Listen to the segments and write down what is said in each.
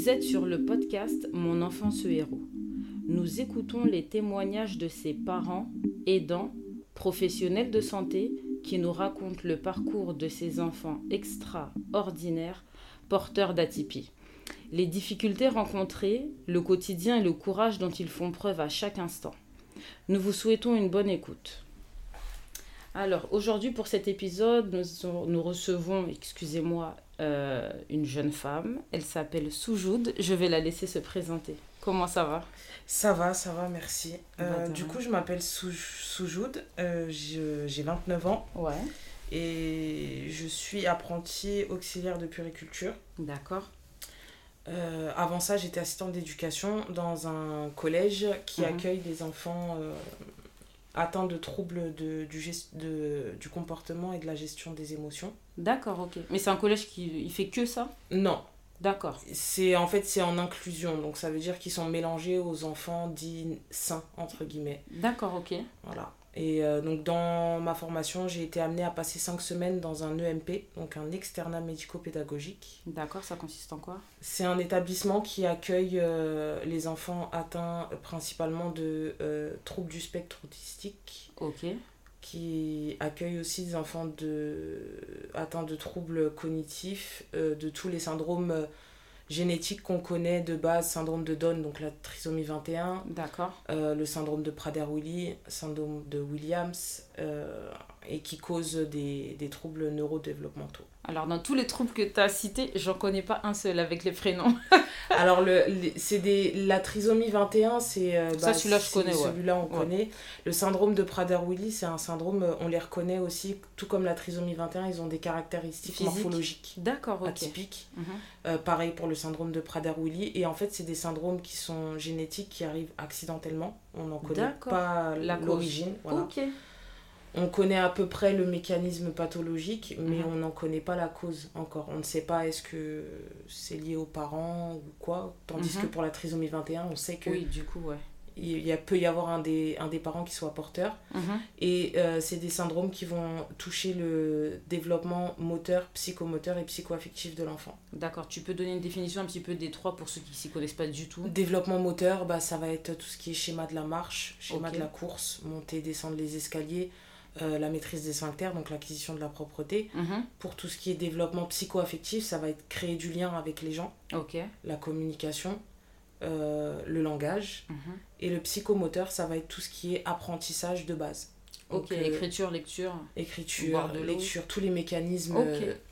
Vous êtes sur le podcast Mon enfant ce héros. Nous écoutons les témoignages de ses parents, aidants, professionnels de santé qui nous racontent le parcours de ces enfants extraordinaires porteurs d'atypie. Les difficultés rencontrées, le quotidien et le courage dont ils font preuve à chaque instant. Nous vous souhaitons une bonne écoute. Alors aujourd'hui pour cet épisode, nous, nous recevons, excusez-moi, euh, une jeune femme. Elle s'appelle Soujoud. Je vais la laisser se présenter. Comment ça va? Ça va, ça va, merci. Euh, du coup, je m'appelle Sou Soujoud. Euh, j'ai 29 ans. Ouais. Et je suis apprentie auxiliaire de puriculture. D'accord. avant ça, j'étais assistante d'éducation dans un collège qui mhm. accueille des enfants atteint de troubles de, du, de, du comportement et de la gestion des émotions. D'accord, ok. Mais c'est un collège qui il fait que ça? Non. D'accord. C'est en fait c'est en inclusion, donc ça veut dire qu'ils sont mélangés aux enfants dits sains entre guillemets. D'accord, ok. Voilà. Et euh, donc dans ma formation, j'ai été amenée à passer cinq semaines dans un EMP, donc un externat médico-pédagogique. D'accord, ça consiste en quoi? C'est un établissement qui accueille euh, les enfants atteints principalement de euh, troubles du spectre autistique. Ok. Qui accueille aussi des enfants de, atteints de troubles cognitifs, de tous les syndromes génétique qu'on connaît de base, syndrome de Down, donc la trisomie 21. D'accord. Euh, le syndrome de Prader-Willi, syndrome de Williams, euh, et qui cause des, des troubles neurodéveloppementaux. Alors, dans tous les troubles que tu as cités, j'en connais pas un seul avec les prénoms. Alors, le, c'est des, la trisomie 21, c'est. Euh, ça, bah, celui-là, je connais. Celui-là, on connaît. Le syndrome de Prader-Willi, c'est un syndrome, on les reconnaît aussi, tout comme la trisomie 21, ils ont des caractéristiques morphologiques D'accord, atypiques. Mhm. Euh, pareil pour le syndrome de Prader-Willi. Et en fait, c'est des syndromes qui sont génétiques, qui arrivent accidentellement. On n'en connaît pas l'origine. Voilà. Ok. On connaît à peu près le mécanisme pathologique, mais mhm. on n'en connaît pas la cause encore. On ne sait pas est-ce que c'est lié aux parents ou quoi. Tandis que mhm. pour la trisomie 21, on sait que. Oui, du coup, ouais il y a, peut y avoir un des, un des parents qui soit porteur. Mhm. Et euh, c'est des syndromes qui vont toucher le développement moteur, psychomoteur et psychoaffectif de l'enfant. D'accord, tu peux donner une définition un petit peu des trois pour ceux qui ne s'y connaissent pas du tout? Développement moteur, bah, ça va être tout ce qui est schéma de la marche, schéma de la course, monter, descendre les escaliers. Euh, la maîtrise des sphincters, donc l'acquisition de la propreté. Mhm. Pour tout ce qui est développement psychoaffectif, ça va être créer du lien avec les gens, la communication, euh, le langage. Mhm. Et le psychomoteur, ça va être tout ce qui est apprentissage de base. ok, euh, écriture, lecture. Écriture, lecture, tous les mécanismes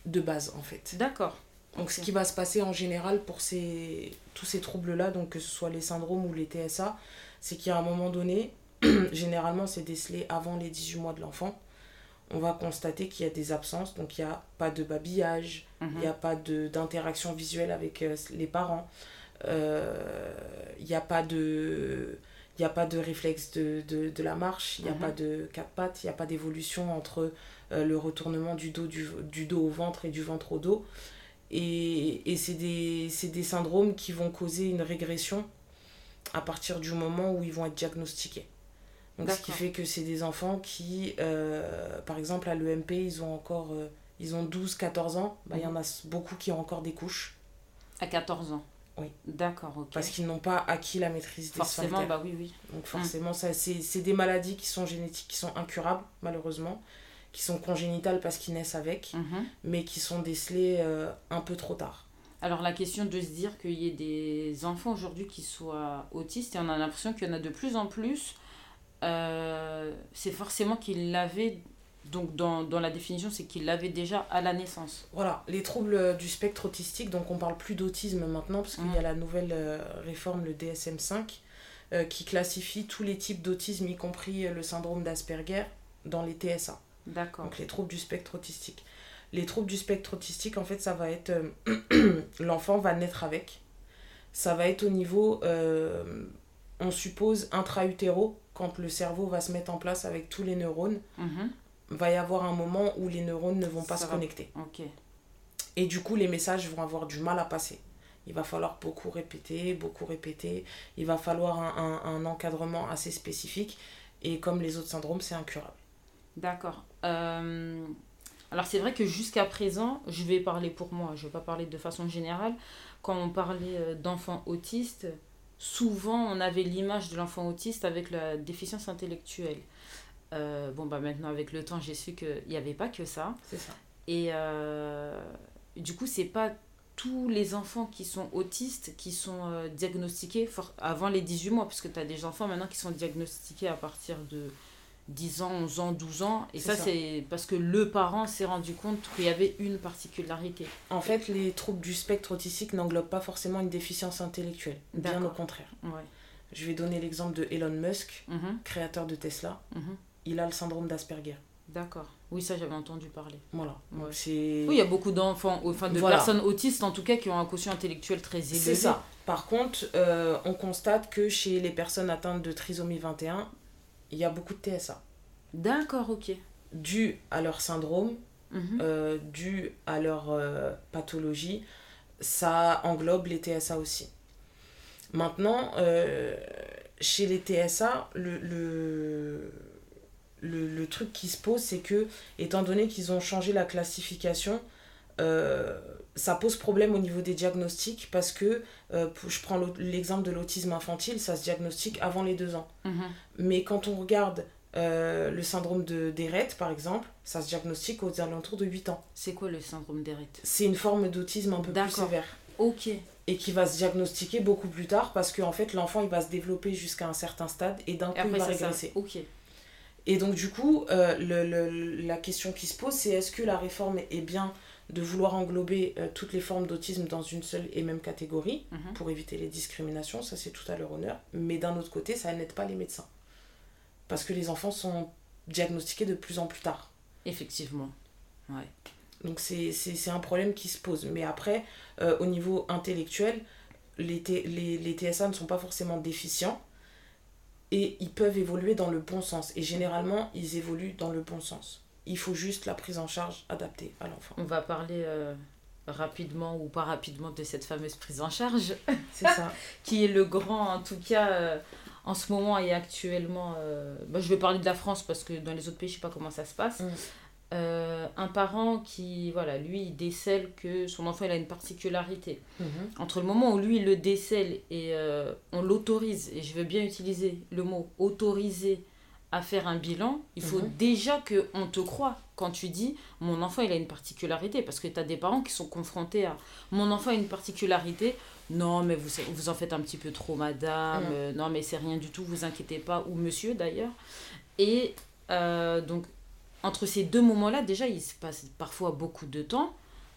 de base en fait. D'accord. Donc ce qui va se passer en général pour ces, tous ces troubles-là, donc que ce soit les syndromes ou les TSA, c'est qu'à un moment donné, généralement c'est décelé avant les 18 mois de l'enfant, on va constater qu'il y a des absences, donc il n'y a pas de babillage, il n'y a mhm. pas d'interaction visuelle avec les parents, il euh, n'y a pas de il a pas de réflexe de, de, de la marche, il n'y a mhm. pas de quatre pattes, il n'y a pas d'évolution entre euh, le retournement du dos, du, du, dos au ventre et du ventre au dos. Et, et c'est des, des, syndromes qui vont causer une régression à partir du moment où ils vont être diagnostiqués. Donc ce qui fait que c'est des enfants qui, euh, par exemple à l'EMP, ils ont encore ils ont 12-14 ans, bah, il y en mhm. a beaucoup qui ont encore des couches. À 14 ans oui. D'accord, ok. Parce qu'ils n'ont pas acquis la maîtrise des Forcément, bah oui, oui. Donc forcément, ça, c'est des maladies qui sont génétiques, qui sont incurables, malheureusement, qui sont congénitales parce qu'ils naissent avec, mhm. mais qui sont décelées euh, un peu trop tard. Alors la question de se dire qu'il y ait des enfants aujourd'hui qui soient autistes, et on a l'impression qu'il y en a de plus en plus, euh, c'est forcément qu'ils l'avaient donc dans, dans la définition, c'est qu'il l'avait déjà à la naissance. Voilà, les troubles euh, du spectre autistique, donc on parle plus d'autisme maintenant, parce qu'il y a mm. la nouvelle euh, réforme, le DSM5, euh, qui classifie tous les types d'autisme, y compris le syndrome d'Asperger, dans les TSA. D'accord. Donc les troubles du spectre autistique. Les troubles du spectre autistique, en fait, ça va être... L'enfant va naître avec. Ça va être au niveau, on suppose, intra-utéro, quand le cerveau va se mettre en place avec tous les neurones. Mm-hmm va y avoir un moment où les neurones ne vont pas se connecter. Et du coup, les messages vont avoir du mal à passer. Il va falloir beaucoup répéter, beaucoup répéter. Il va falloir un, un, encadrement assez spécifique. Et comme les autres syndromes, c'est incurable. D'accord. Euh, Alors c'est vrai que jusqu'à présent, je vais parler pour moi, je ne vais pas parler de façon générale. Quand on parlait euh, d'enfants autistes, souvent on avait l'image de l'enfant autiste avec la déficience intellectuelle. Euh, bon, bah maintenant avec le temps, j'ai su qu'il n'y avait pas que ça. C'est ça. Et euh, du coup, c'est pas tous les enfants qui sont autistes qui sont diagnostiqués avant les 18 mois, parce que tu as des enfants maintenant qui sont diagnostiqués à partir de 10 ans, 11 ans, 12 ans. Et ça, c'est parce que le parent s'est rendu compte qu'il y avait une particularité. En fait, les troubles du spectre autistique n'englobent pas forcément une déficience intellectuelle. Bien au contraire. Ouais. Je vais donner l'exemple de Elon Musk, Mhm, créateur de Tesla. mhm. Il a le syndrome d'Asperger. D'accord. Oui, ça, j'avais entendu parler. Voilà. Donc Ouais. c'est... Oui, il y a beaucoup d'enfants, enfin de Voilà. personnes autistes en tout cas, qui ont un quotient intellectuel très élevé. C'est ça. Par contre, euh, on constate que chez les personnes atteintes de trisomie 21, il y a beaucoup de TSA. D'accord, ok. Dû à leur syndrome, euh, dû à leur euh, pathologie, ça englobe les TSA aussi. Maintenant, euh, chez les TSA, le, le, le, le truc qui se pose, c'est que, étant donné qu'ils ont changé la classification, ça pose problème au niveau des diagnostics parce que, euh, je prends l'exemple de l'autisme infantile, ça se diagnostique avant les deux ans. Mhm. Mais quand on regarde euh, le syndrome de d'Eret, par exemple, ça se diagnostique aux alentours de 8 ans. C'est quoi le syndrome d'Eret C'est une forme d'autisme un peu plus sévère. Ok. Et qui va se diagnostiquer beaucoup plus tard parce qu'en fait, l'enfant, il va se développer jusqu'à un certain stade et d'un coup, il va ça. régresser. Ok. Et donc, du coup, euh, le, le- la question qui se pose, c'est est-ce que la réforme est bien de vouloir englober euh, toutes les formes d'autisme dans une seule et même catégorie Mhm. pour éviter les discriminations, ça c'est tout à leur honneur. Mais d'un autre côté, ça n'aide pas les médecins. Parce que les enfants sont diagnostiqués de plus en plus tard. Effectivement. Ouais. Donc c'est un problème qui se pose. Mais après, euh, au niveau intellectuel, les, les TSA ne sont pas forcément déficients et ils peuvent évoluer dans le bon sens. Et généralement, ils évoluent dans le bon sens. Il faut juste la prise en charge adaptée à l'enfant. On va parler euh, rapidement ou pas rapidement de cette fameuse prise en charge, C'est ça. qui est le grand, en tout cas, euh, en ce moment et actuellement. euh, bah, je vais parler de la France parce que dans les autres pays, je sais pas comment ça se passe. Mm. Un parent qui, voilà, lui, il décèle que son enfant il a une particularité. Mhm. Entre le moment où lui il le décèle et on l'autorise, et je veux bien utiliser le mot autoriser à faire un bilan, il faut Mhm. déjà qu'on te croit quand tu dis mon enfant il a une particularité. Parce que tu as des parents qui sont confrontés à mon enfant a une particularité. Non, mais vous, vous en faites un petit peu trop, madame. Mhm. Euh, non, mais c'est rien du tout, vous inquiétez pas. Ou monsieur d'ailleurs. Et euh, donc, entre ces deux moments-là, déjà, il se passe parfois beaucoup de temps.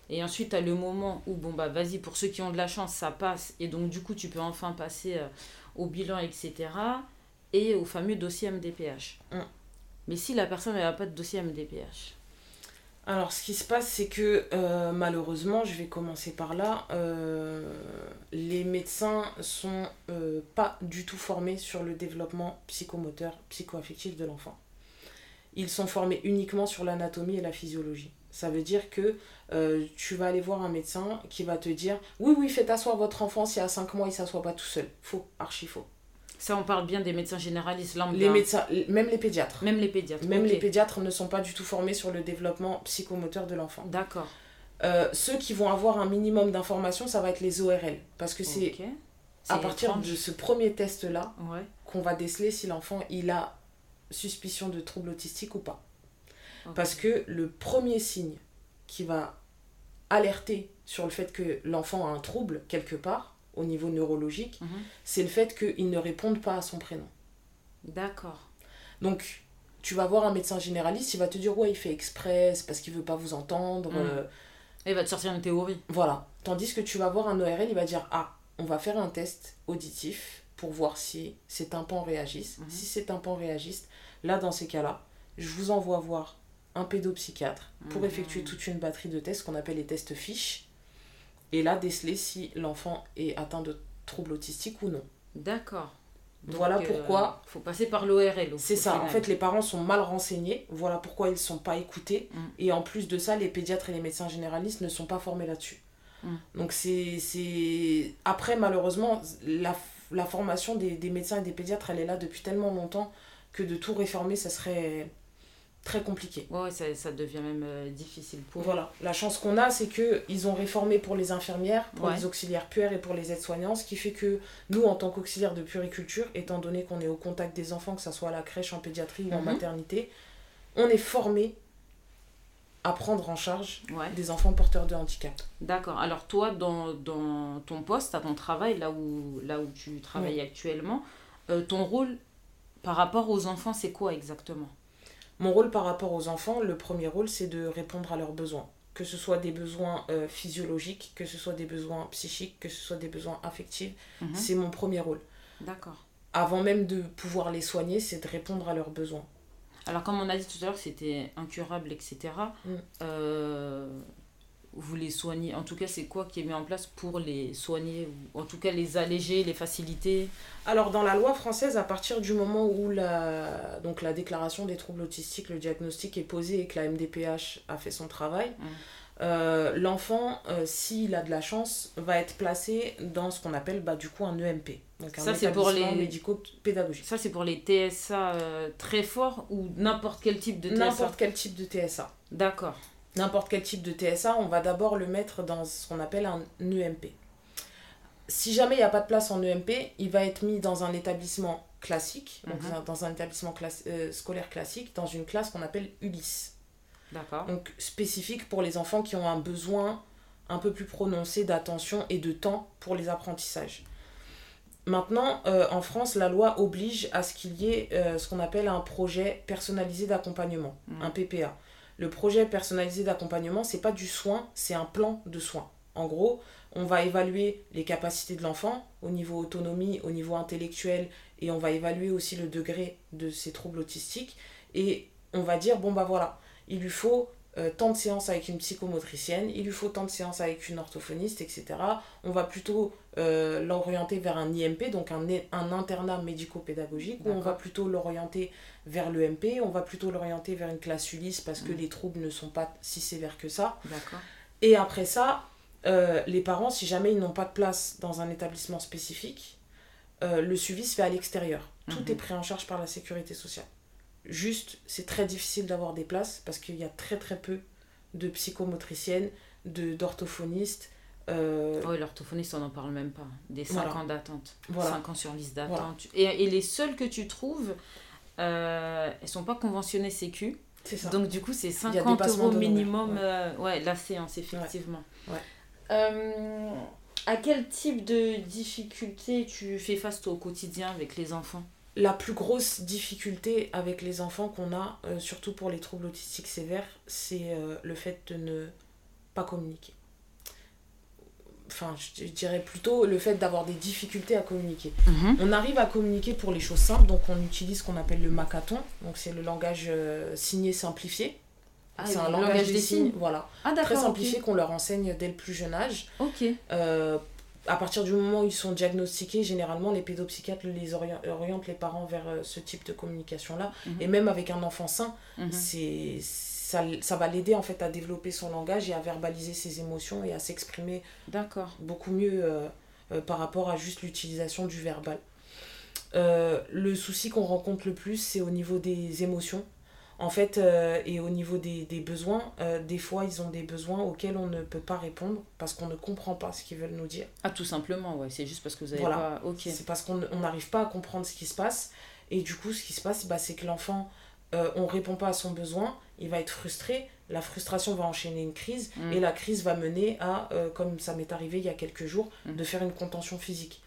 Et ensuite, tu as le moment où, bon, bah, vas-y, pour ceux qui ont de la chance, ça passe. Et donc, du coup, tu peux enfin passer euh, au bilan, etc. Et au fameux dossier MDPH. Mm. Mais si la personne n'a pas de dossier MDPH, Alors, ce qui se passe, c'est que euh, malheureusement, je vais commencer par là, euh, les médecins sont euh, pas du tout formés sur le développement psychomoteur, psychoaffectif de l'enfant. Ils sont formés uniquement sur l'anatomie et la physiologie. Ça veut dire que euh, tu vas aller voir un médecin qui va te dire Oui, oui, faites asseoir votre enfant si à 5 mois il s'assoit pas tout seul. Faux, archi faux. Ça, on parle bien des médecins généralistes, lambda. Les médecins, même les pédiatres. Même les pédiatres. Même les pédiatres ne sont pas du tout formés sur le développement psychomoteur de l'enfant. D'accord. Euh, ceux qui vont avoir un minimum d'informations, ça va être les ORL. Parce que c'est à partir étrange. de ce premier test-là Ouais. qu'on va déceler si l'enfant il a suspicion de trouble autistique ou pas. Parce que le premier signe qui va alerter sur le fait que l'enfant a un trouble quelque part, au niveau neurologique, Mhm. c'est le fait qu'il ne réponde pas à son prénom. D'accord. Donc, tu vas voir un médecin généraliste, il va te dire ouais, il fait exprès, c'est parce qu'il veut pas vous entendre. Mm. euh, Et il va te sortir une théorie. Voilà. Tandis que tu vas voir un ORL, il va dire Ah, on va faire un test auditif pour voir si ces tympans réagissent. Mhm. Si ces tympans réagissent, là, dans ces cas-là, je vous envoie voir un pédopsychiatre pour Mhm. effectuer toute une batterie de tests qu'on appelle les tests fiches. Et là, déceler si l'enfant est atteint de troubles autistiques ou non. D'accord. Donc, Voilà euh, pourquoi- faut passer par l'ORL. C'est ça. En fait, les parents sont mal renseignés. Voilà pourquoi ils ne sont pas écoutés. Mm. Et en plus de ça, les pédiatres et les médecins généralistes ne sont pas formés là-dessus. Mm. Donc, c'est. c'est- Après, malheureusement, la, la formation des, des médecins et des pédiatres, elle est là depuis tellement longtemps que de tout réformer, ça serait très compliqué. Ouais, ça, ça, devient même euh, difficile pour Voilà, la chance qu'on a, c'est qu'ils ont réformé pour les infirmières, pour les auxiliaires puères et pour les aides-soignants, ce qui fait que nous, en tant qu'auxiliaires de puériculture, étant donné qu'on est au contact des enfants, que ce soit à la crèche, en pédiatrie ou en mhm. maternité, on est formé à prendre en charge des enfants porteurs de handicap. D'accord. Alors toi, dans, dans, ton poste, à ton travail, là où, là où tu travailles actuellement, euh, ton rôle par rapport aux enfants, c'est quoi exactement? Mon rôle par rapport aux enfants, le premier rôle, c'est de répondre à leurs besoins. Que ce soit des besoins euh, physiologiques, que ce soit des besoins psychiques, que ce soit des besoins affectifs, mhm. c'est mon premier rôle. D'accord. Avant même de pouvoir les soigner, c'est de répondre à leurs besoins. Alors, comme on a dit tout à l'heure, c'était incurable, etc. Mm. Euh, vous les soignez En tout cas, c'est quoi qui est mis en place pour les soigner En tout cas, les alléger, les faciliter? Alors, dans la loi française, à partir du moment où la, donc, la déclaration des troubles autistiques, le diagnostic est posé et que la MDPH a fait son travail, euh, l'enfant, euh, s'il a de la chance, va être placé dans ce qu'on appelle bah, du coup un EMP. Donc un ça, c'est pour les médico-pédagogique. Ça, c'est pour les TSA euh, très forts ou n'importe quel type de TSA N'importe quel type de TSA. D'accord. N'importe quel type de TSA, on va d'abord le mettre dans ce qu'on appelle un EMP. Si jamais il n'y a pas de place en EMP, il va être mis dans un établissement classique, donc mhm. dans un établissement euh, scolaire classique, dans une classe qu'on appelle Ulysse. D'accord. Donc spécifique pour les enfants qui ont un besoin un peu plus prononcé d'attention et de temps pour les apprentissages. Maintenant, euh, en France, la loi oblige à ce qu'il y ait euh, ce qu'on appelle un projet personnalisé d'accompagnement, mmh. un PPA. Le projet personnalisé d'accompagnement, c'est pas du soin, c'est un plan de soins. En gros, on va évaluer les capacités de l'enfant au niveau autonomie, au niveau intellectuel, et on va évaluer aussi le degré de ses troubles autistiques. Et on va dire, bon bah voilà, il lui faut euh, tant de séances avec une psychomotricienne, il lui faut tant de séances avec une orthophoniste, etc. On va plutôt euh, l'orienter vers un IMP, donc un, un internat médico-pédagogique, ou on va plutôt l'orienter vers l'EMP, on va plutôt l'orienter vers une classe Ulysse parce que mm. les troubles ne sont pas si sévères que ça. Et après ça, euh, les parents, si jamais ils n'ont pas de place dans un établissement spécifique, le suivi se fait à l'extérieur. Tout mm-hmm. est pris en charge par la sécurité sociale. Juste, c'est très difficile d'avoir des places parce qu'il y a très très peu de psychomotriciennes, de, d'orthophonistes. Euh... Oui, l'orthophoniste, on n'en parle même pas. Des 5 ans d'attente. 5 ans sur liste d'attente. Et, et, les seules que tu trouves, euh, elles sont pas conventionnées Sécu. C'est ça. Donc du coup, c'est 50 euros minimum ouais. Euh, ouais. la séance, effectivement. Ouais. Euh, à quel type de difficulté tu fais face toi, au quotidien avec les enfants? La plus grosse difficulté avec les enfants qu'on a, euh, surtout pour les troubles autistiques sévères, c'est euh, le fait de ne pas communiquer. Enfin, je dirais plutôt le fait d'avoir des difficultés à communiquer. Mhm. On arrive à communiquer pour les choses simples, donc on utilise ce qu'on appelle le macathon, donc c'est le langage euh, signé simplifié. Ah, c'est un langage, des signes, voilà. Ah, très simplifié qu'on leur enseigne dès le plus jeune âge. Ok à partir du moment où ils sont diagnostiqués, généralement, les pédopsychiatres les orientent les parents vers euh, ce type de communication-là. Mhm. Et même avec un enfant sain, mhm. c'est ça, ça, va l'aider en fait à développer son langage et à verbaliser ses émotions et à s'exprimer beaucoup mieux euh, euh, par rapport à juste l'utilisation du verbal. le souci qu'on rencontre le plus, c'est au niveau des émotions. En fait, euh, et au niveau des, des besoins, euh, des fois, ils ont des besoins auxquels on ne peut pas répondre parce qu'on ne comprend pas ce qu'ils veulent nous dire. Ah, tout simplement, ouais. C'est juste parce que vous avez pas... Ok. C'est parce qu'on n'arrive pas à comprendre ce qui se passe. Et du coup, ce qui se passe, bah, c'est que l'enfant, euh, on ne répond pas à son besoin, il va être frustré, la frustration va enchaîner une crise, mm. et la crise va mener à, comme ça m'est arrivé il y a quelques jours, mm. de faire une contention physique.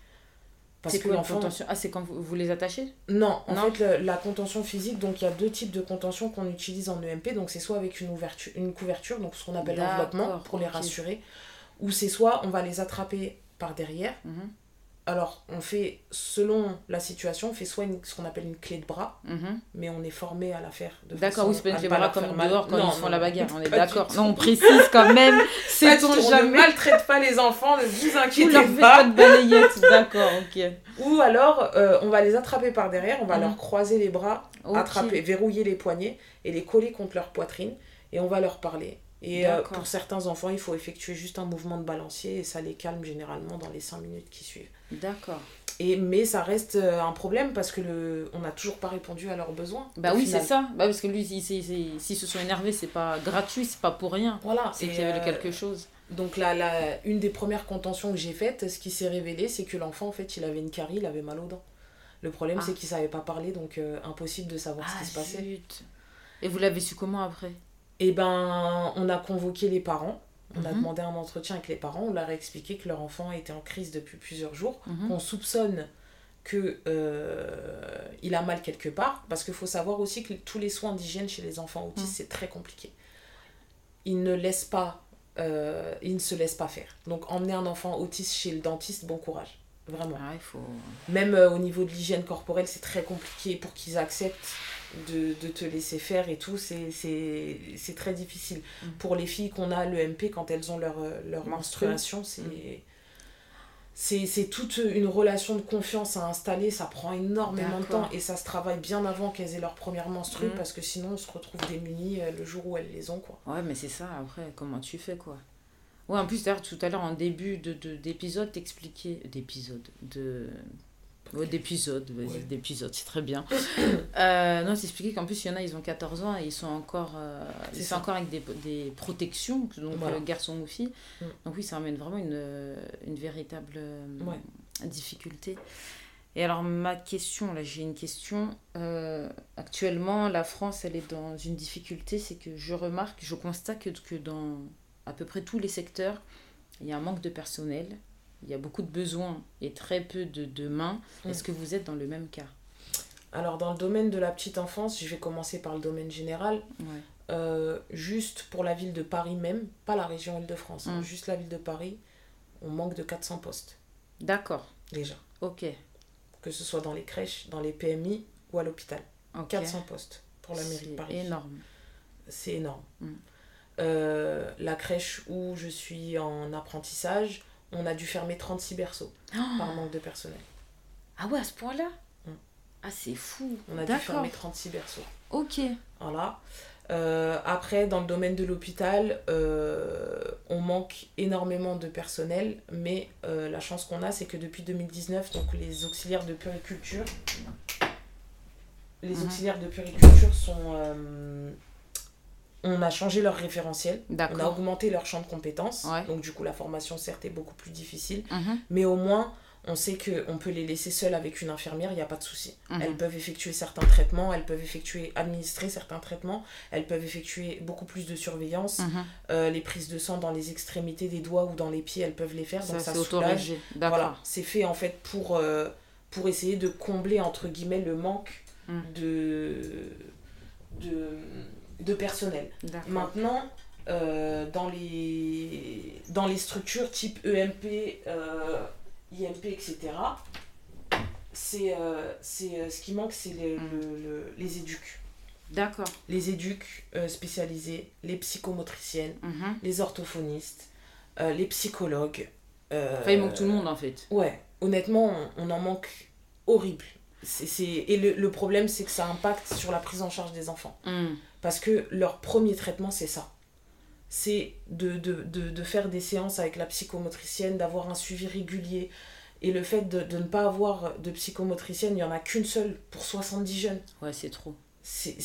Parce que l'enfant. Ah, c'est quand vous, vous, les attachez Non, en fait, la contention physique, donc il y a deux types de contention qu'on utilise en EMP. Donc c'est soit avec une, ouverture, une couverture, donc ce qu'on appelle l'enveloppement, pour les rassurer, ou c'est soit on va les attraper par derrière. Mhm alors, on fait, selon la situation, on fait soit ce qu'on appelle une clé de bras, mhm. mais on est formé à la faire. D'accord, oui, c'est pas une clé de bras comme dehors quand ils font la bagarre, on est d'accord. Non, on précise quand même, c'est on jamais. ne maltraite pas les enfants, ne vous inquiétez leur pas. pas de balayette, d'accord, ok. Ou alors, euh, on va les attraper par derrière, on va mhm. leur croiser les bras, attraper, verrouiller les poignets et les coller contre leur poitrine, et on va leur parler. Et euh, pour certains enfants, il faut effectuer juste un mouvement de balancier et ça les calme généralement dans les 5 minutes qui suivent. D'accord. Et, mais ça reste euh, un problème parce que le, on n'a toujours pas répondu à leurs besoins. Bah oui, c'est ça. Bah parce que lui, s'ils si, si, se sont énervés, c'est pas gratuit, c'est pas pour rien. Voilà. C'est qu'il y avait quelque chose. Donc là, la, une des premières contentions que j'ai faites, ce qui s'est révélé, c'est que l'enfant, en fait, il avait une carie, il avait mal aux dents. Le problème, c'est ah. qu'il savait pas parler, donc impossible de savoir ce qui ah, se passait. Et vous l'avez su comment après? Eh ben, on a convoqué les parents. On a mhm. demandé un entretien avec les parents. On leur a expliqué que leur enfant était en crise depuis plusieurs jours. Mhm. qu'on soupçonne qu'il euh, il a mal quelque part. Parce qu'il faut savoir aussi que tous les soins d'hygiène chez les enfants autistes, mhm. c'est très compliqué. Ils ne laissent pas, euh, ils ne se laissent pas faire. Donc emmener un enfant autiste chez le dentiste, bon courage. Vraiment. Ah, il faut... Même euh, au niveau de l'hygiène corporelle, c'est très compliqué pour qu'ils acceptent de, de, te laisser faire et tout, c'est très difficile. Mm. Pour les filles qu'on a l'EMP, quand elles ont leur, euh, leur menstruation, c'est... Mm. C'est toute une relation de confiance à installer, ça prend énormément de temps et ça se travaille bien avant qu'elles aient leur première menstrue mm. parce que sinon on se retrouve démunies euh, le jour où elles les ont. Quoi. Ouais, mais c'est ça, après, comment tu fais quoi? Ouais, en plus, d'ailleurs, tout à l'heure, en début d'épisode, de, t'expliquais. D'épisode. De d'épisodes, d'épisodes, c'est très bien. euh, non, expliqué qu'en plus, il y en a, ils ont 14 ans et ils sont encore, euh, ils sont encore avec des, des protections, donc voilà. garçon ou fille. Mm. Donc oui, ça amène vraiment une, une véritable euh, difficulté. Et alors, ma question, là, j'ai une question. Euh, actuellement, la France, elle est dans une difficulté, c'est que je remarque, je constate que, que dans à peu près tous les secteurs, il y a un manque de personnel il y a beaucoup de besoins et très peu de, de mains. Mm. Est-ce que vous êtes dans le même cas? Alors, dans le domaine de la petite enfance, je vais commencer par le domaine général. Euh, juste pour la ville de Paris même, pas la région Île-de-France, hein, mm. juste la ville de Paris, on manque de 400 postes. D'accord. Déjà. Ok. Que ce soit dans les crèches, dans les PMI ou à l'hôpital. 400 postes pour la mairie de Paris. C'est énorme. C'est énorme. Mm. Euh, la crèche où je suis en apprentissage, on a dû fermer 36 berceaux oh. par manque de personnel. Ah ouais, à ce point-là mm. Ah, c'est fou. On a dû fermer 36 berceaux. Ok. Voilà. Euh, après, dans le domaine de l'hôpital, euh, on manque énormément de personnel, mais euh, la chance qu'on a, c'est que depuis 2019, donc les auxiliaires de puriculture, les mhm. auxiliaires de puriculture sont on a changé leur référentiel, on a augmenté leur champ de compétences. Donc du coup, la formation, certes, est beaucoup plus difficile. Mhm. Mais au moins, on sait qu'on peut les laisser seuls avec une infirmière, il n'y a pas de souci. Mhm. Elles peuvent effectuer certains traitements, elles peuvent effectuer, administrer certains traitements, elles peuvent effectuer beaucoup plus de surveillance. Mhm. Euh, les prises de sang dans les extrémités des doigts ou dans les pieds, elles peuvent les faire. donc ça soulage. Voilà, c'est fait en fait pour, euh, pour essayer de combler, entre guillemets, le manque de... de de personnel. Maintenant, euh, dans, les, dans les structures type EMP, euh, IMP, etc., c'est euh, c'est ce qui manque, c'est mm. le, les éduques. D'accord. Les éduques spécialisés, les psychomotriciennes, mm-hmm. les orthophonistes, les psychologues. enfin, il manque tout le monde en fait. Ouais, honnêtement, on, en manque horrible. c'est Et le, le problème, c'est que ça impacte sur la prise en charge des enfants. Mm. Parce que leur premier traitement, c'est ça. C'est de, de, de, de, faire des séances avec la psychomotricienne, d'avoir un suivi régulier. Et le fait de, de, ne pas avoir de psychomotricienne, il n'y en a qu'une seule pour 70 jeunes. Ouais, c'est trop. C'est,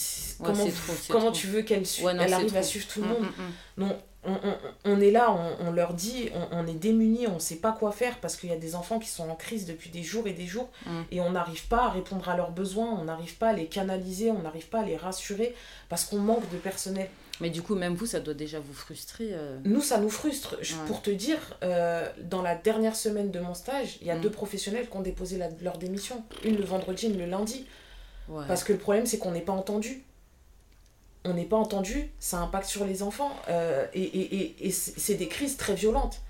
comment trop, comment tu veux qu'elle elle arrive à suivre tout le mm, monde? mm, mm. Non, on, on, on, est là, on, on leur dit, on, est démunis, on ne sait pas quoi faire parce qu'il y a des enfants qui sont en crise depuis des jours et des jours et on n'arrive pas à répondre à leurs besoins, on n'arrive pas à les canaliser, on n'arrive pas à les rassurer parce qu'on manque de personnel. Mais du coup, même vous, ça doit déjà vous frustrer. Euh. Nous, ça nous frustre. Pour te dire, euh, dans la dernière semaine de mon stage, il y a deux professionnels qui ont déposé leur démission. Une le vendredi, une le lundi. Parce que le problème, c'est qu'on n'est pas entendu on n'est pas entendu, ça impacte sur les enfants. Euh, et et, et, c'est des crises très violentes.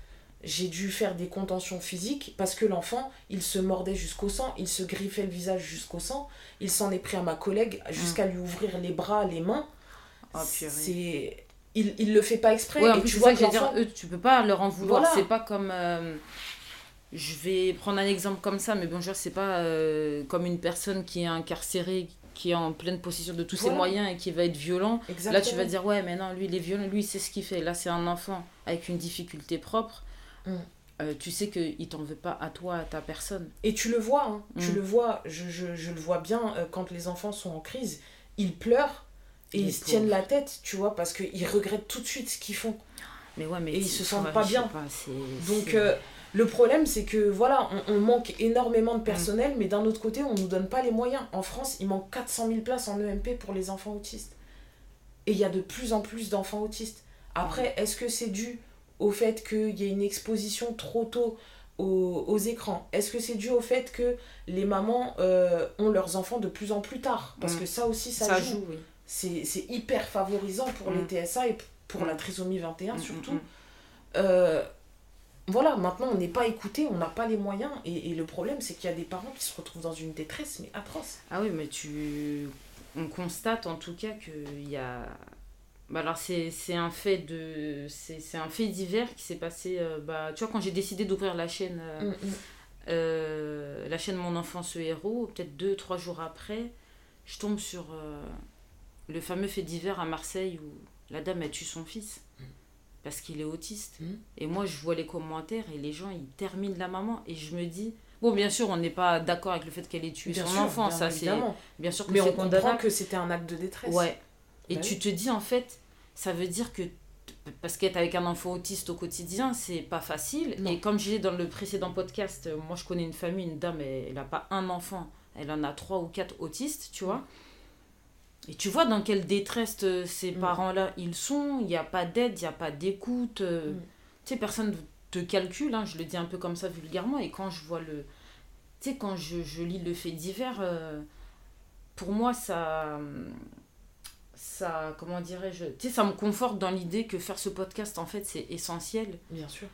J'ai dû faire des contentions physiques parce que l'enfant, il se mordait jusqu'au sang, il se griffait le visage jusqu'au sang, il s'en est pris à ma collègue jusqu'à lui ouvrir les bras, les mains. Oh, c'est il, il le fait pas exprès. et tu vois que dire, eux, tu peux pas leur en vouloir. C'est pas comme. Euh, je vais prendre un exemple comme ça, mais bon, c'est pas euh, comme une personne qui est incarcérée, qui est en pleine possession de tous ses moyens et qui va être violent, là tu vas dire ouais mais non lui il est violent, lui c'est ce qu'il fait. Là c'est un enfant avec une difficulté propre. Mm. euh, tu sais qu'il t'en veut pas à toi, à ta personne. Et tu le vois, hein. tu Mm. le vois, je, je, je le vois bien euh, quand les enfants sont en crise, ils pleurent et Les ils se tiennent la tête, tu vois, parce qu'ils regrettent tout de suite ce qu'ils font. Mais ouais, mais Et ils se sentent pas bien. pas, Donc euh, le problème c'est que voilà, on, on manque énormément de personnel, mais d'un autre côté on nous donne pas les moyens. En France, il manque 400 000 places en EMP pour les enfants autistes. Et il y a de plus en plus d'enfants autistes. Après, est-ce que c'est dû au fait qu'il y ait une exposition trop tôt aux, aux écrans? Est-ce que c'est dû au fait que les mamans euh, ont leurs enfants de plus en plus tard? Parce Mm. que ça aussi, ça, ça joue. joue, oui. C'est c'est hyper favorisant pour les Mm. TSA et pour Mm. la trisomie 21 Mm, surtout. mm, mm. Euh, voilà, maintenant on n'est pas écouté, on n'a pas les moyens. Et, et le problème, c'est qu'il y a des parents qui se retrouvent dans une détresse, mais atroce. Ah oui, mais tu. On constate en tout cas qu'il y a. Bah alors, c'est un fait de. C'est c'est un fait divers qui s'est passé. euh, bah, tu vois, quand j'ai décidé d'ouvrir la chaîne. euh, Mm, mm. euh, la chaîne Mon enfant ce héros, peut-être deux, trois jours après, je tombe sur le fameux fait divers à Marseille où la dame a tué son fils. Parce qu'il est autiste. Mm. Et moi, je vois les commentaires et les gens, ils terminent la maman et je me dis. Bon, bien sûr, on n'est pas d'accord avec le fait qu'elle ait tué Bien son sûr, enfant, bien ça c'est. Bien sûr que Mais on comprend que c'était un acte de détresse. Ouais. Et Bah tu oui. te dis, en fait, ça veut dire que. Parce qu'être avec un enfant autiste au quotidien, c'est pas facile. Non. Et comme je disais dans le précédent podcast, euh, moi je connais une famille, une dame, elle n'a pas un enfant, elle en a trois ou quatre autistes, tu vois. Et tu vois dans quelle détresse euh, ces Mm. parents-là ils sont, il n'y a pas d'aide, il n'y a pas d'écoute. euh, Mm. Tu sais, personne te calcule, hein, je le dis un peu comme ça vulgairement, et quand je vois le. Tu sais, quand je, je lis le fait divers, euh, pour moi, ça. Ça, comment dirais-je Tu sais, ça me conforte dans l'idée que faire ce podcast, en fait, c'est essentiel. Bien sûr.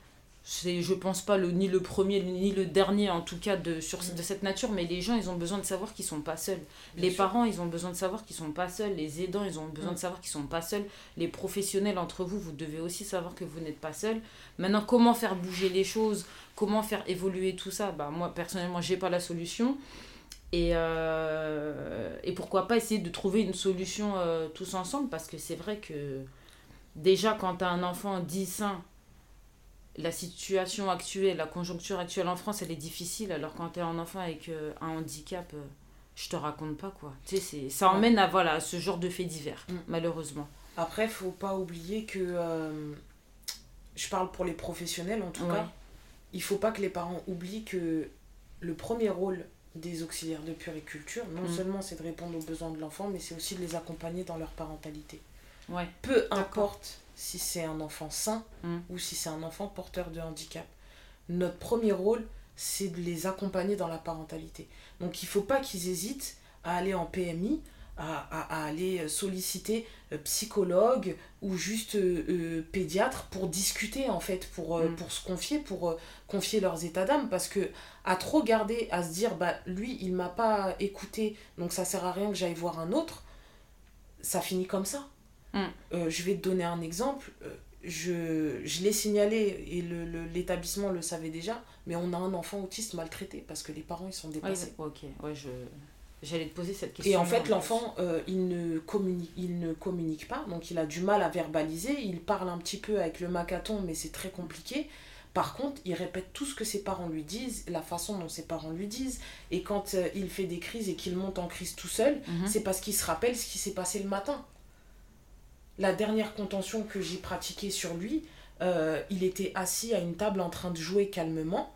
C'est, je pense pas le, ni le premier ni le dernier, en tout cas, de, sur, Mm. de cette nature, mais les gens, ils ont besoin de savoir qu'ils sont pas seuls. Bien Les sûr. parents, ils ont besoin de savoir qu'ils sont pas seuls. Les aidants, ils ont besoin Mm. de savoir qu'ils sont pas seuls. Les professionnels entre vous, vous devez aussi savoir que vous n'êtes pas seuls. Maintenant, comment faire bouger les choses? Comment faire évoluer tout ça? Bah, Moi, personnellement, j'ai pas la solution. Et, euh, et pourquoi pas essayer de trouver une solution euh, tous ensemble? Parce que c'est vrai que déjà, quand tu as un enfant dit sain, la situation actuelle, la conjoncture actuelle en France, elle est difficile. Alors quand tu es un enfant avec euh, un handicap, euh, je te raconte pas quoi. Tu sais, c'est- ça emmène à voilà, ce genre de faits divers, Mm. malheureusement. Après, faut pas oublier que. euh, je parle pour les professionnels en tout Ouais. cas. Il faut pas que les parents oublient que le premier rôle des auxiliaires de puriculture, non Mm. seulement c'est de répondre aux besoins de l'enfant, mais c'est aussi de les accompagner dans leur parentalité. Ouais. Peu importe si c'est un enfant sain Mm. ou si c'est un enfant porteur de handicap. Notre premier rôle, c'est de les accompagner dans la parentalité. Donc il faut pas qu'ils hésitent à aller en PMI, à, à- à aller solliciter euh, psychologue ou juste euh, euh, pédiatre pour discuter en fait, pour, euh, Mm. pour se confier, pour confier leurs états d'âme. Parce que à trop garder, à se dire, bah lui, il m'a pas écouté, donc ça sert à rien que j'aille voir un autre, ça finit comme ça. Mm. Euh, je vais te donner un exemple. Euh, Je, je l'ai signalé et le- le- l'établissement le, savait déjà, mais on a un enfant autiste maltraité parce que les parents ils sont Ouais, dépassés. ok, ouais, je j'allais te poser cette question. Et en fait, l'enfant, euh, il, ne communique, il ne communique pas, donc il a du mal à verbaliser. Il parle un petit peu avec le macaton, mais c'est très compliqué. Par contre, il répète tout ce que ses parents lui disent, la façon dont ses parents lui disent. Et quand euh, il fait des crises et qu'il monte en crise tout seul, Mhm. c'est parce qu'il se rappelle ce qui s'est passé le matin. La dernière contention que j'ai pratiquée sur lui, euh, il était assis à une table en train de jouer calmement.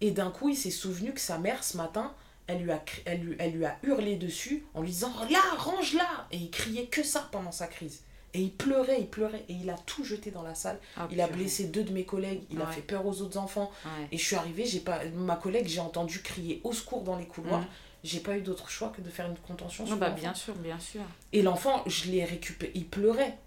Et d'un coup, il s'est souvenu que sa mère, ce matin, elle lui, a, elle, lui, elle lui a hurlé dessus en lui disant Là, range-la Et il criait que ça pendant sa crise. Et il pleurait, il pleurait. Et il a tout jeté dans la salle. Ah, Il a blessé deux de mes collègues. Il a fait peur aux autres enfants. Ouais. Et je suis arrivée, j'ai pas, ma collègue, j'ai entendu crier au secours dans les couloirs. Mhm. J'ai pas eu d'autre choix que de faire une contention sur bah, l'enfant. bien sûr, bien sûr. Et l'enfant, je l'ai récupéré, il pleurait.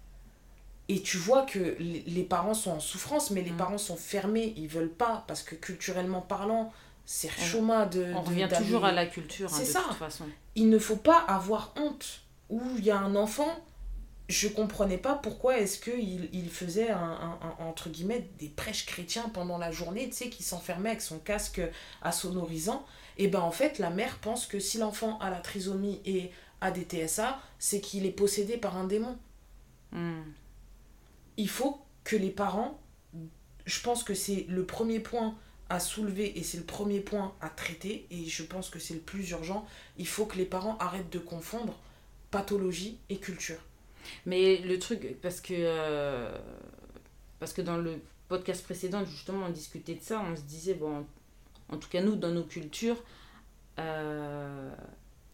Et tu vois que les parents sont en souffrance, mais les Mm. parents sont fermés, ils veulent pas, parce que culturellement parlant, c'est On- chôma de... On de- revient toujours à la culture, hein, C'est de ça. toute façon. Il ne faut pas avoir honte. Où il y a un enfant, je comprenais pas pourquoi est-ce qu'il il faisait, un, un- un- entre guillemets, des prêches chrétiens pendant la journée, tu sais, qui s'enfermait avec son casque à sonorisant. Et ben en fait, la mère pense que si l'enfant a la trisomie et a des TSA, c'est qu'il est possédé par un démon. Hmm. il faut que les parents, je pense que c'est le premier point à soulever et c'est le premier point à traiter et je pense que c'est le plus urgent. Il faut que les parents arrêtent de confondre pathologie et culture. Mais le truc, parce que, euh, parce que dans le podcast précédent, justement, on discutait de ça, on se disait, bon, en tout cas, nous, dans nos cultures, euh,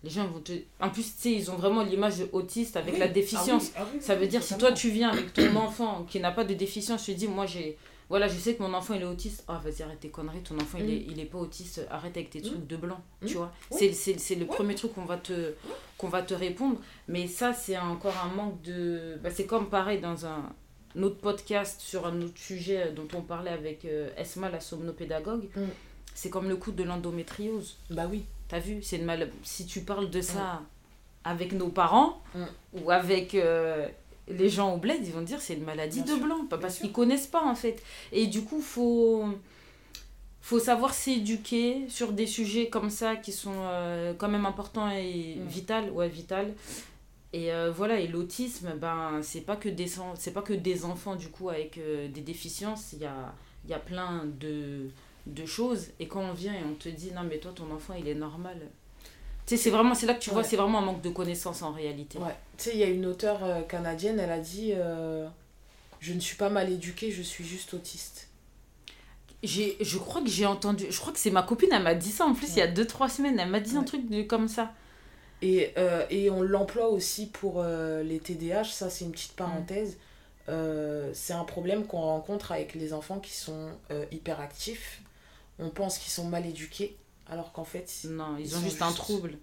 les gens vont te... En plus, tu sais, ils ont vraiment l'image de autiste avec la déficience. Ah oui, ah oui, ça veut dire, si toi, tu viens avec ton enfant qui n'a pas de déficience, tu te dis, moi, j'ai... Voilà, je sais que mon enfant il est autiste. Ah, vas-y, arrête tes conneries, ton enfant il, Mm. est, il est pas autiste, arrête avec tes trucs de blanc, Mm. tu vois. C'est, c'est, c'est le premier truc qu'on va, te, qu'on va te répondre. Mais ça, c'est encore un manque de. Bah, c'est comme pareil dans un autre podcast sur un autre sujet dont on parlait avec euh, Esma, la somnopédagogue. Mm. C'est comme le coup de l'endométriose. Bah oui. T'as vu c'est une mal... Si tu parles de ça avec nos parents Mm. ou avec euh, les gens au bled, ils vont dire c'est une maladie Bien de sûr, blanc, pas parce qu'ils connaissent pas en fait. Et du coup, faut faut savoir s'éduquer sur des sujets comme ça qui sont euh, quand même importants et Mm. vital, ouais, vital. Et euh, voilà, et l'autisme, ben, c'est pas que des c'est pas que des enfants du coup avec des déficiences, il y a il y a plein de de choses et quand on vient et on te dit non mais toi ton enfant il est normal. Tu sais c'est vraiment c'est là que tu vois c'est vraiment un manque de connaissances en réalité. Ouais. Tu sais, il y a une auteure euh, canadienne, elle a dit euh, Je ne suis pas mal éduquée, je suis juste autiste. J'ai je crois que j'ai entendu je crois que c'est ma copine elle m'a dit ça en plus il y a 2 3 semaines, elle m'a dit un truc de, comme ça. Et, euh, et on l'emploie aussi pour euh, les TDAH, ça c'est une petite parenthèse. Euh, c'est un problème qu'on rencontre avec les enfants qui sont hyperactifs. On pense qu'ils sont mal éduqués, alors qu'en fait, Non, ils, Ils ont juste un trouble.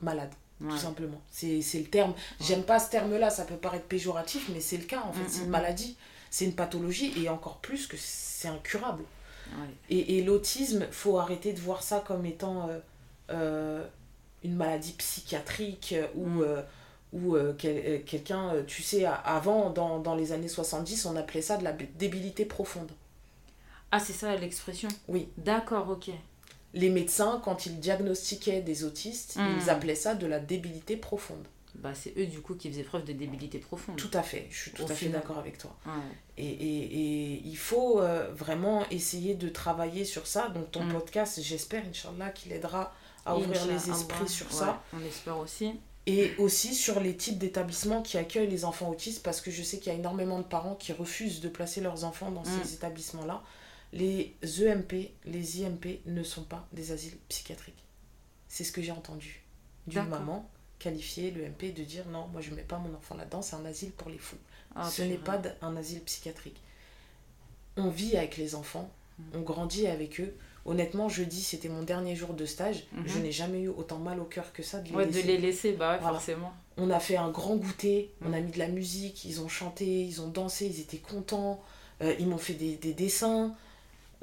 malade, Ouais. tout simplement. C'est le terme. J'aime pas ce terme-là, ça peut paraître péjoratif, mais c'est le cas en fait. C'est une maladie, c'est une pathologie, et encore plus que c'est incurable. Ouais. Et, et l'autisme, faut arrêter de voir ça comme étant euh, euh, une maladie psychiatrique euh, ou, Mm. euh, ou quel- quelqu'un, tu sais, avant, dans, dans les années 70, on appelait ça de la débilité profonde. Ah, c'est ça l'expression Oui. D'accord, OK. Les médecins, quand ils diagnostiquaient des autistes, ils appelaient ça de la débilité profonde. Bah c'est eux du coup qui faisaient preuve de débilité profonde. Tout à fait, je suis tout Au à fait d'accord avec toi. Ouais. Et, et, et il faut euh, vraiment essayer de travailler sur ça. Donc ton Mm. podcast, j'espère, Inch'Allah, qu'il aidera à ouvrir Inch'Allah, les esprits sur ouais, ça. On espère aussi. Et aussi sur les types d'établissements qui accueillent les enfants autistes, parce que je sais qu'il y a énormément de parents qui refusent de placer leurs enfants dans Mm. ces établissements-là. Les EMP, les IMP ne sont pas des asiles psychiatriques. C'est ce que j'ai entendu d'une maman qualifier l'EMP de dire non, moi je ne mets pas mon enfant là-dedans, c'est un asile pour les fous. Ah, Ce n'est pas un asile psychiatrique. On vit avec les enfants, on grandit avec eux. Honnêtement, jeudi, c'était mon dernier jour de stage. Mhm. Je n'ai jamais eu autant mal au cœur que ça de les Ouais, de laisser. les laisser, bah ouais, Voilà. forcément. On a fait un grand goûter, on a mis de la musique, ils ont chanté, ils ont dansé, ils étaient contents, euh, ils m'ont fait des, des dessins.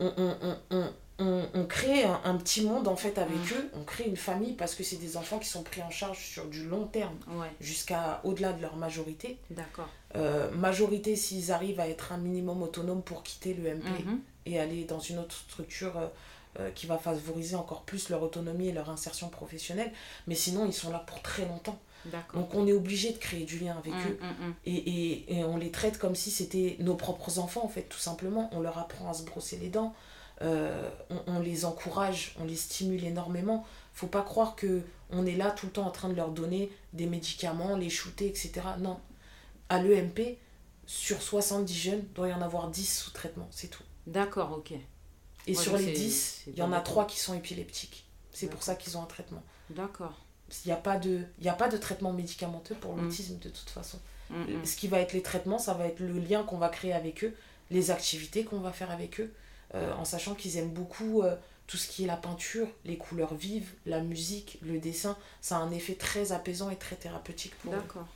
On, on, on, on, crée un, un petit monde en fait avec eux, on crée une famille parce que c'est des enfants qui sont pris en charge sur du long terme, Ouais, jusqu'à au-delà de leur majorité. d'accord. Euh, majorité s'ils arrivent à être un minimum autonome pour quitter le MP Mhm. et aller dans une autre structure euh, euh, qui va favoriser encore plus leur autonomie et leur insertion professionnelle. Mais sinon, ils sont là pour très longtemps. Donc on est obligé de créer du lien avec Mm, eux. mm, mm. Et, et, et on les traite comme si c'était nos propres enfants, en fait, tout simplement. On leur apprend à se brosser les dents. Euh, on, on les encourage, on les stimule énormément. Faut pas croire que on est là tout le temps en train de leur donner des médicaments, les shooter, etc. Non. À l'EMP, sur 70 jeunes, doit y en avoir 10 sous traitement, c'est tout. D'accord, ok. Et sur les c'est- 10, c'est il y en a beaucoup. 3 qui sont épileptiques. C'est pour ça qu'ils ont un traitement. D'accord. Il n'y a, pas de- y a pas de traitement médicamenteux pour Mm. l'autisme de toute façon. Mm, mm. Ce qui va être les traitements, ça va être le lien qu'on va créer avec eux, les activités qu'on va faire avec eux, euh, en sachant qu'ils aiment beaucoup euh, tout ce qui est la peinture, les couleurs vives, la musique, le dessin. Ça a un effet très apaisant et très thérapeutique pour eux. D'accord.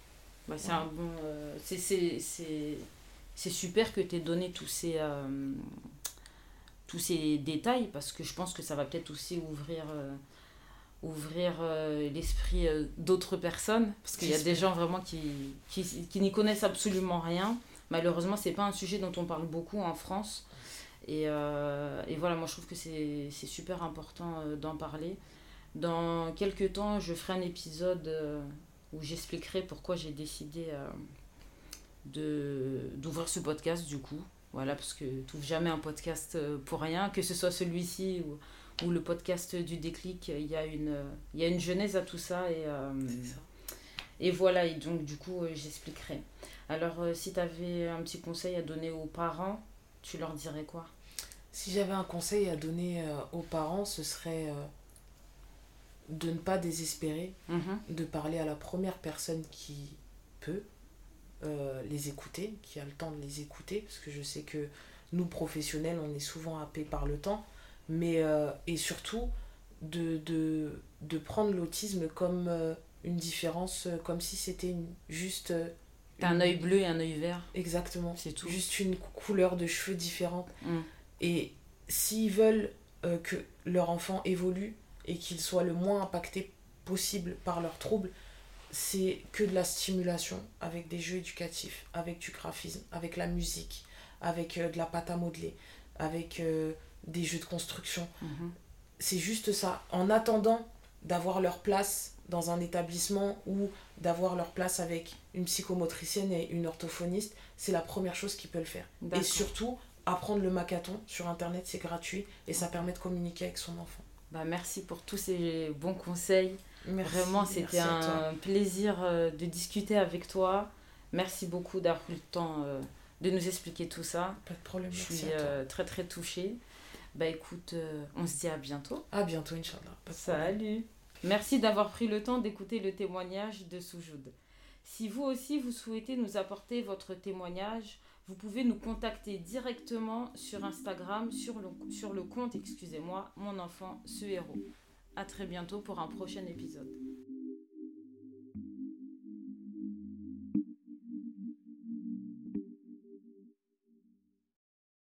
Bah, c'est Ouais. un bon. euh, c'est- c'est c'est- c'est super que tu aies donné tous ces, euh, tous ces détails parce que je pense que ça va peut-être aussi ouvrir, ouvrir euh, l'esprit euh, d'autres personnes parce qu'il y a des gens vraiment qui, qui, qui n'y connaissent absolument rien. Malheureusement, c'est pas un sujet dont on parle beaucoup en France. Et, euh, et voilà, moi je trouve que c'est super important d'en parler. Dans quelques temps, je ferai un épisode où j'expliquerai pourquoi j'ai décidé de d'ouvrir ce podcast du coup. Voilà, parce que tu jamais un podcast pour rien, que ce soit celui-ci ou, ou, le podcast du déclic, il y a une, il y a une genèse à tout ça. Et, ça. et voilà, et donc du coup, j'expliquerai. Alors, si tu avais un petit conseil à donner aux parents, tu leur dirais quoi? Si j'avais un conseil à donner aux parents, ce serait de ne pas désespérer, mhm. de parler à la première personne qui peut euh, les écouter, qui a le temps de les écouter, parce que je sais que nous, professionnels, on est souvent happés par le temps, mais euh, et surtout de, de, de prendre l'autisme comme euh, une différence, comme si c'était juste... un œil bleu et un œil vert. Exactement. C'est tout. Juste une couleur de cheveux différente. Mm. Et s'ils veulent que leur enfant évolue, et qu'ils soient le moins impactés possible par leurs troubles, c'est que de la stimulation avec des jeux éducatifs, avec du graphisme, avec la musique, avec euh, de la pâte à modeler, avec euh, des jeux de construction. Mhm. C'est juste ça. En attendant d'avoir leur place dans un établissement ou d'avoir leur place avec une psychomotricienne et une orthophoniste, c'est la première chose qu'ils peuvent faire. Et surtout, apprendre le macathon sur Internet, c'est gratuit et ça permet de communiquer avec son enfant. Bah, merci pour tous ces bons conseils. Vraiment, c'était un plaisir euh, de discuter avec toi. Merci beaucoup d'avoir pris le temps euh, de nous expliquer tout ça. Pas de problème. Je suis euh, très très touchée. Bah écoute, on se dit à bientôt. À bientôt, Inch'Allah. Salut. Merci d'avoir pris le temps d'écouter le témoignage de Soujoud. Si vous aussi vous souhaitez nous apporter votre témoignage, vous pouvez nous contacter directement sur Instagram, sur le, sur le compte, excusez-moi, mon enfant, ce héros. À très bientôt pour un prochain épisode.